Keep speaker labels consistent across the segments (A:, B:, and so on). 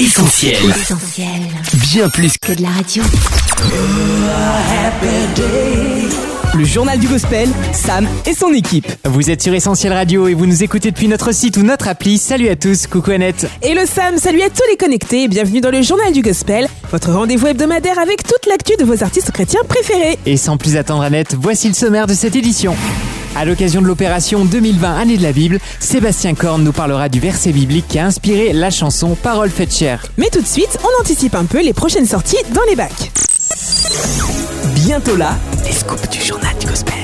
A: Essentiel.
B: Essentiel.
A: Bien plus que
B: Que de la radio.
C: Le journal du gospel, Sam et son équipe.
D: Vous êtes sur Essentiel Radio et vous nous écoutez depuis notre site ou notre appli. Salut à tous, coucou Annette.
C: Et le Sam, salut à tous les connectés et bienvenue dans le journal du gospel, votre rendez-vous hebdomadaire avec toute l'actu de vos artistes chrétiens préférés.
D: Et sans plus attendre Annette, voici le sommaire de cette édition. À l'occasion de l'opération 2020 Année de la Bible, Sébastien Korn nous parlera du verset biblique qui a inspiré la chanson Parole faites chair.
C: Mais tout de suite, on anticipe un peu les prochaines sorties dans les bacs. Bientôt là, les scoops du journal du gospel.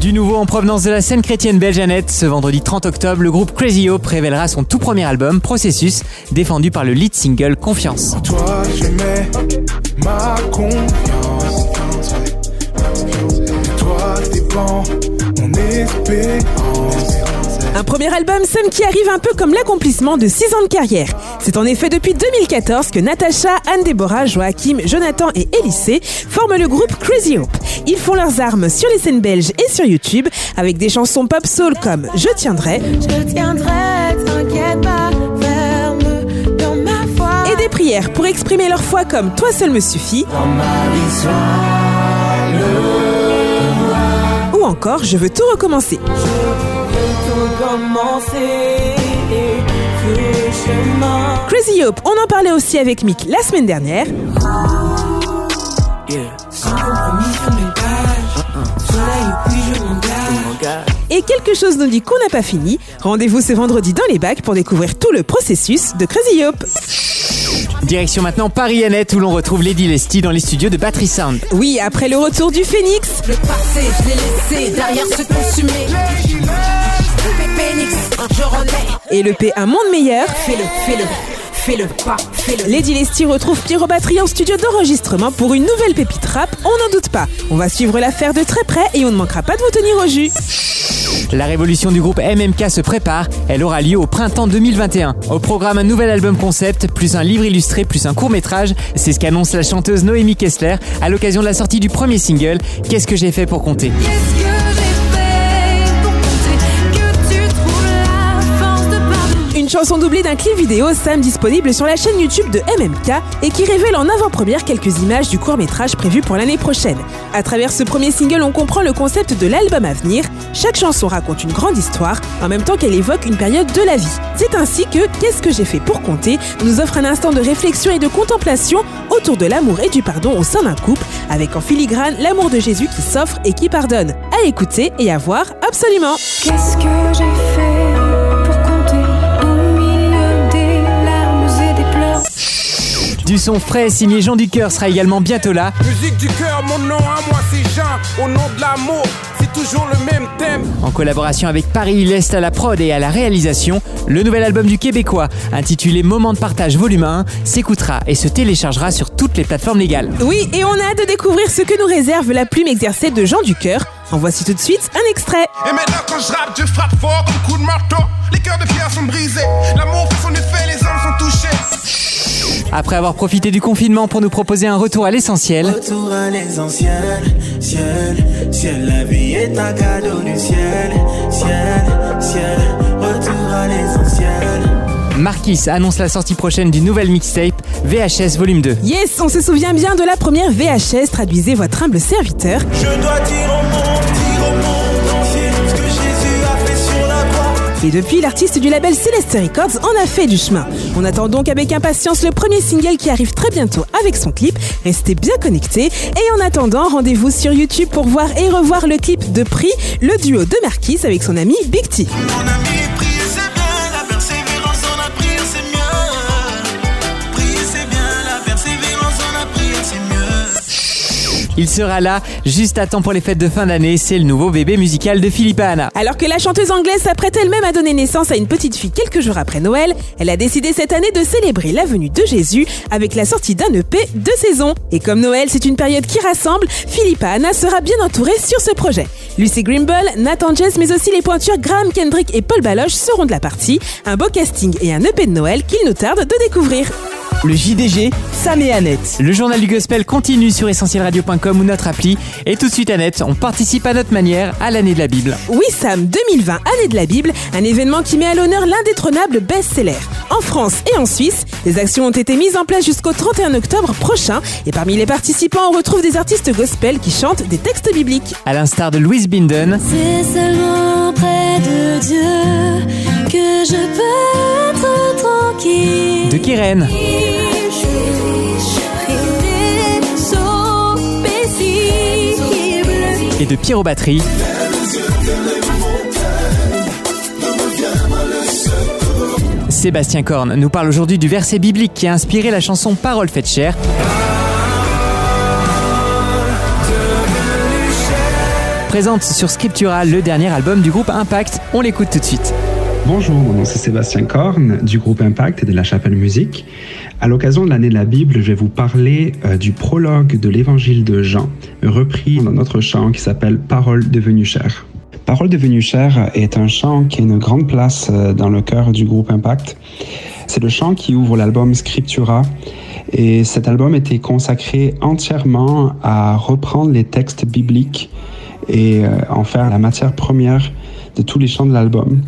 D: Du nouveau en provenance de la scène chrétienne belge Annette, ce vendredi 30 octobre, le groupe Crazy Hope révélera son tout premier album, Processus, défendu par le lead single Confiance.
E: Toi, je mets ma confiance. De Toi dépend mon espérance.
C: Un premier album, Sam, qui arrive un peu comme l'accomplissement de 6 ans de carrière. C'est en effet depuis 2014 que Natacha, Anne-Déborah, Joachim, Jonathan et Élysée forment le groupe Crazy Hope. Ils font leurs armes sur les scènes belges et sur YouTube avec des chansons pop soul comme Je tiendrai
F: Je tiendrai, t'inquiète pas, ferme dans ma foi.
C: et des prières pour exprimer leur foi comme Toi seul me suffit ou encore Je veux tout recommencer.
F: Tout commencer, le chemin.
C: Crazy Hope, on en parlait aussi avec Mick la semaine dernière.
F: Je m'engage.
C: Et quelque chose nous dit qu'on n'a pas fini. Rendez-vous ce vendredi dans les bacs pour découvrir tout le processus de Crazy Hope.
D: Direction maintenant Paris Annette où l'on retrouve Lady Lesty dans les studios de Battery Sound.
C: Oui, après le retour du Phoenix,
F: Le passé, je l'ai laissé derrière ce consumé. Phoenix, je relais.
C: et le P Un Monde Meilleur,
F: Fais-le, fais-le, fais-le pas, fais-le.
C: Lady Lesty retrouve Pierrot Batterie en studio d'enregistrement pour une nouvelle pépite rap, on n'en doute pas. On va suivre l'affaire de très près et on ne manquera pas de vous tenir au jus.
D: La révolution du groupe MMK se prépare, elle aura lieu au printemps 2021. Au programme un nouvel album concept, plus un livre illustré, plus un court métrage, c'est ce qu'annonce la chanteuse Noémie Kessler à l'occasion de la sortie du premier single, Qu'est-ce que j'ai fait pour compter?
C: Chanson doublée d'un clip vidéo, Sam disponible sur la chaîne YouTube de MMK et qui révèle en avant-première quelques images du court-métrage prévu pour l'année prochaine. À travers ce premier single, on comprend le concept de l'album à venir. Chaque chanson raconte une grande histoire, en même temps qu'elle évoque une période de la vie. C'est ainsi que Qu'est-ce que j'ai fait pour compter nous offre un instant de réflexion et de contemplation autour de l'amour et du pardon au sein d'un couple, avec en filigrane l'amour de Jésus qui s'offre et qui pardonne. À écouter et à voir absolument.
D: Du son frais signé Jean Ducœur sera également bientôt là.
E: Musique du cœur, mon nom à moi c'est Jean. Au nom de l'amour, c'est toujours le même thème.
D: En collaboration avec Paris L'Est à la prod et à la réalisation, le nouvel album du Québécois, intitulé Moment de partage volume 1, s'écoutera et se téléchargera sur toutes les plateformes légales.
C: Oui, et on a hâte de découvrir ce que nous réserve la plume exercée de Jean Ducœur. En voici tout de suite un extrait.
E: Et maintenant quand je rappe, je frappe fort comme coup de marteau. Les cœurs de pierre sont brisés. L'amour fait son effet, les hommes sont touchés.
D: Après avoir profité du confinement pour nous proposer un retour à l'essentiel,
G: Retour à l'essentiel, ciel, ciel, la vie est un cadeau du ciel, ciel, ciel, retour à l'essentiel.
D: Marquis annonce la sortie prochaine du nouvel mixtape VHS Volume 2.
C: Yes, on se souvient bien de la première VHS, traduisez votre humble serviteur.
G: Je dois dire
C: Et depuis, l'artiste du label Celeste Records en a fait du chemin. On attend donc avec impatience le premier single qui arrive très bientôt avec son clip. Restez bien connectés. Et en attendant, rendez-vous sur YouTube pour voir et revoir le clip de Prix, le duo de Marquis avec son ami Big T.
D: Il sera là juste à temps pour les fêtes de fin d'année, c'est le nouveau bébé musical de Philippe Anna.
C: Alors que la chanteuse anglaise s'apprête elle-même à donner naissance à une petite fille quelques jours après Noël, elle a décidé cette année de célébrer la venue de Jésus avec la sortie d'un EP de saison. Et comme Noël, c'est une période qui rassemble, Philippa Anna sera bien entourée sur ce projet. Lucy Grimble, Nathan Jess, mais aussi les pointures Graham Kendrick et Paul Baloche seront de la partie. Un beau casting et un EP de Noël qu'il nous tarde de découvrir.
A: Le JDG, Sam et Annette.
D: Le journal du gospel continue sur essentielradio.com ou notre appli. Et tout de suite, Annette, on participe à notre manière à l'année de la Bible.
C: Oui Sam, 2020, année de la Bible, un événement qui met à l'honneur l'indétrônable best-seller. en France et en Suisse. Les actions ont été mises en place jusqu'au 31 octobre prochain. Et parmi les participants, on retrouve des artistes gospel qui chantent des textes bibliques.
D: À l'instar de Louise Binden,
F: C'est seulement près de Dieu que je peux être tranquille.
D: de Keren, et de batteries. Sébastien Korn nous parle aujourd'hui du verset biblique qui a inspiré la chanson Parole faite chair. Présente sur Scriptura, le dernier album du groupe Impact. On l'écoute tout de suite.
B: Bonjour, mon nom c'est Sébastien Korn du groupe Impact et de la Chapelle Musique. À l'occasion de l'année de la Bible, je vais vous parler euh, du prologue de l'évangile de Jean, repris dans notre chant qui s'appelle Parole devenue chair. Parole devenue chair est un chant qui a une grande place euh, dans le cœur du groupe Impact. C'est le chant qui ouvre l'album Scriptura et cet album était consacré entièrement à reprendre les textes bibliques et euh, en faire la matière première de tous les chants de l'album.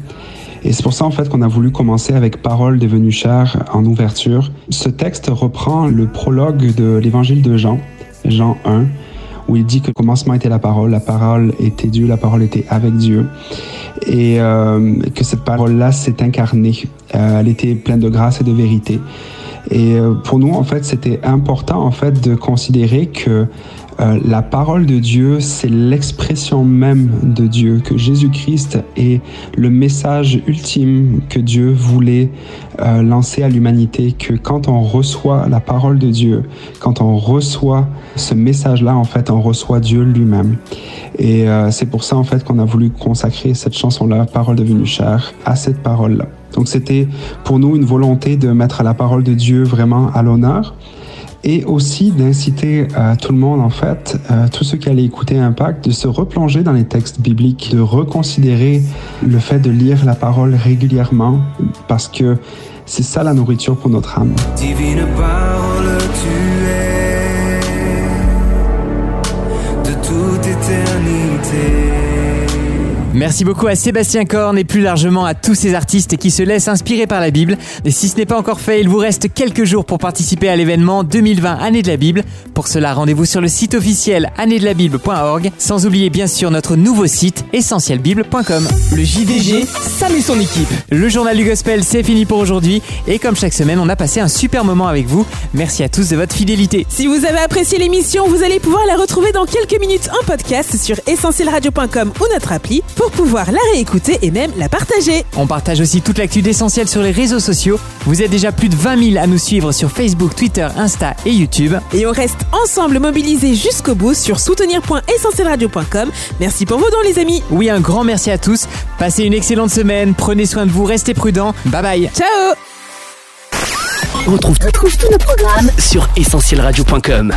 B: Et c'est pour ça en fait qu'on a voulu commencer avec Parole devenue chair en ouverture. Ce texte reprend le prologue de l'évangile de Jean, Jean 1, où il dit que le commencement était la parole, la parole était Dieu, la parole était avec Dieu, et euh, que cette parole-là s'est incarnée. Euh, elle était pleine de grâce et de vérité. Et euh, pour nous, en fait, c'était important en fait de considérer que euh, la parole de Dieu, c'est l'expression même de Dieu, que Jésus-Christ est le message ultime que Dieu voulait euh, lancer à l'humanité, que quand on reçoit la parole de Dieu, quand on reçoit ce message-là, en fait, on reçoit Dieu lui-même. Et c'est pour ça, en fait, qu'on a voulu consacrer cette chanson-là, Parole devenue chair, à cette parole-là. Donc c'était pour nous une volonté de mettre la parole de Dieu vraiment à l'honneur et aussi d'inciter euh, tout le monde, en fait, euh, tous ceux qui allaient écouter Impact, de se replonger dans les textes bibliques, de reconsidérer le fait de lire la parole régulièrement, parce que c'est ça la nourriture pour notre âme.
G: Divine parole, tu es de toute éternité.
D: Merci beaucoup à Sébastien Korn et plus largement à tous ces artistes qui se laissent inspirer par la Bible. Et si ce n'est pas encore fait, il vous reste quelques jours pour participer à l'événement 2020 Année de la Bible. Pour cela, rendez-vous sur le site officiel annéedelabible.org, sans oublier bien sûr notre nouveau site essentielbible.com.
A: Le JDG, et son équipe.
D: Le journal du gospel, c'est fini pour aujourd'hui. Et comme chaque semaine, on a passé un super moment avec vous. Merci à tous de votre fidélité.
C: Si vous avez apprécié l'émission, vous allez pouvoir la retrouver dans quelques minutes en podcast sur essentielradio.com ou notre appli pour pouvoir la réécouter et même la partager.
D: On partage aussi toute l'actu d'essentiel sur les réseaux sociaux. Vous êtes déjà plus de 20 000 à nous suivre sur Facebook, Twitter, Insta et YouTube.
C: Et on reste ensemble mobilisés jusqu'au bout sur soutenir.essentielradio.com. Merci pour vos dons les amis.
D: Oui, un grand merci à tous. Passez une excellente semaine. Prenez soin de vous, restez prudents. Bye bye.
C: Ciao
A: On retrouve, retrouve tous nos programmes sur essentielradio.com.